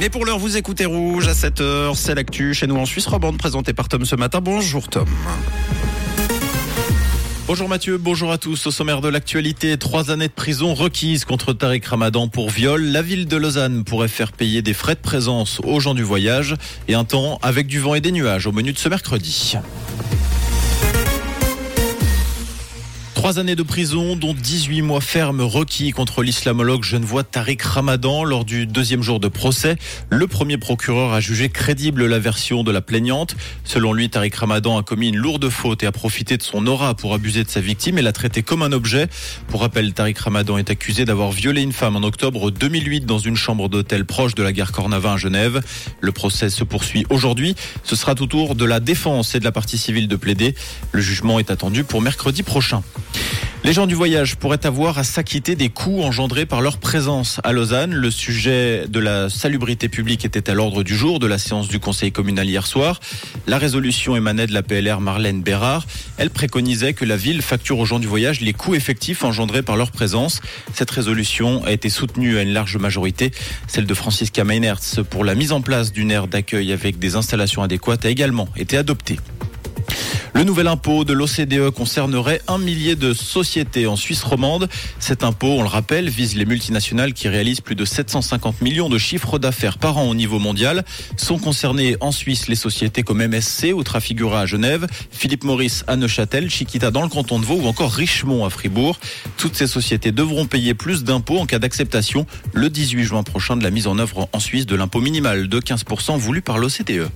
Mais pour l'heure, vous écoutez Rouge à 7h, c'est l'actu chez nous en Suisse romande présenté par Tom ce matin. Bonjour Tom. Bonjour Mathieu, bonjour à tous. Au sommaire de l'actualité, trois années de prison requises contre Tariq Ramadan pour viol. La ville de Lausanne pourrait faire payer des frais de présence aux gens du voyage et un temps avec du vent et des nuages au menu de ce mercredi. Trois années de prison, dont 18 mois fermes requis contre l'islamologue genevois Tariq Ramadan lors du deuxième jour de procès. Le premier procureur a jugé crédible la version de la plaignante. Selon lui, Tariq Ramadan a commis une lourde faute et a profité de son aura pour abuser de sa victime et l'a traité comme un objet. Pour rappel, Tariq Ramadan est accusé d'avoir violé une femme en octobre 2008 dans une chambre d'hôtel proche de la gare Cornavin à Genève. Le procès se poursuit aujourd'hui. Ce sera tout tour de la défense et de la partie civile de plaider. Le jugement est attendu pour mercredi prochain. Les gens du voyage pourraient avoir à s'acquitter des coûts engendrés par leur présence à Lausanne. Le sujet de la salubrité publique était à l'ordre du jour de la séance du conseil communal hier soir. La résolution émanait de la PLR Marlène Bérard. Elle préconisait que la ville facture aux gens du voyage les coûts effectifs engendrés par leur présence. Cette résolution a été soutenue à une large majorité. Celle de Francisca Meinertz pour la mise en place d'une aire d'accueil avec des installations adéquates a également été adoptée. Le nouvel impôt de l'OCDE concernerait un millier de sociétés en Suisse romande. Cet impôt, on le rappelle, vise les multinationales qui réalisent plus de 750 millions de chiffres d'affaires par an au niveau mondial. Sont concernées en Suisse les sociétés comme MSC ou Trafigura à Genève, Philippe Maurice à Neuchâtel, Chiquita dans le canton de Vaud ou encore Richemont à Fribourg. Toutes ces sociétés devront payer plus d'impôts en cas d'acceptation le 18 juin prochain de la mise en œuvre en Suisse de l'impôt minimal de 15% voulu par l'OCDE.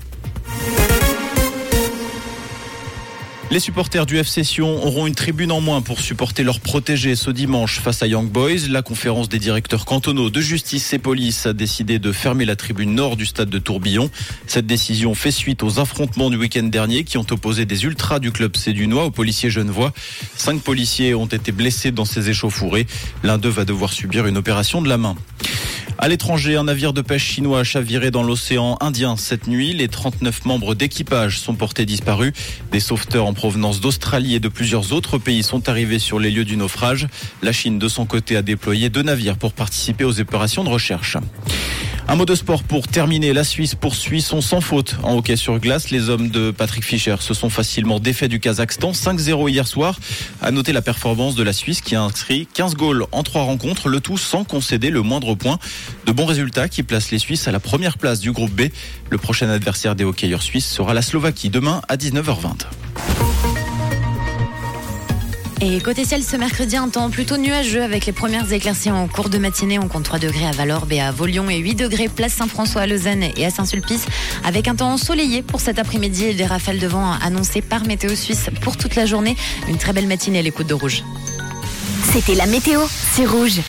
Les supporters du FC Sion auront une tribune en moins pour supporter leurs protégés ce dimanche face à Young Boys. La conférence des directeurs cantonaux de justice et police a décidé de fermer la tribune nord du stade de Tourbillon. Cette décision fait suite aux affrontements du week-end dernier qui ont opposé des ultras du club Cédunois aux policiers genevois. Cinq policiers ont été blessés dans ces échauffourées. L'un d'eux va devoir subir une opération de la main. À l'étranger, un navire de pêche chinois a chaviré dans l'océan Indien cette nuit. Les 39 membres d'équipage sont portés disparus. Des sauveteurs en provenance d'Australie et de plusieurs autres pays sont arrivés sur les lieux du naufrage. La Chine, de son côté, a déployé deux navires pour participer aux opérations de recherche. Un mot de sport pour terminer. La Suisse poursuit son sans faute en hockey sur glace. Les hommes de Patrick Fischer se sont facilement défaits du Kazakhstan 5-0 hier soir. À noter la performance de la Suisse qui a inscrit 15 goals en trois rencontres, le tout sans concéder le moindre point. De bons résultats qui placent les Suisses à la première place du groupe B. Le prochain adversaire des hockeyeurs suisses sera la Slovaquie demain à 19h20. Et côté ciel, ce mercredi, un temps plutôt nuageux avec les premières éclaircies en cours de matinée. On compte 3 degrés à Valorbe et à Volion et 8 degrés place Saint-François à Lausanne et à Saint-Sulpice avec un temps ensoleillé pour cet après-midi et des rafales de vent annoncées par Météo Suisse pour toute la journée. Une très belle matinée à l'écoute de Rouge. C'était la météo, c'est Rouge.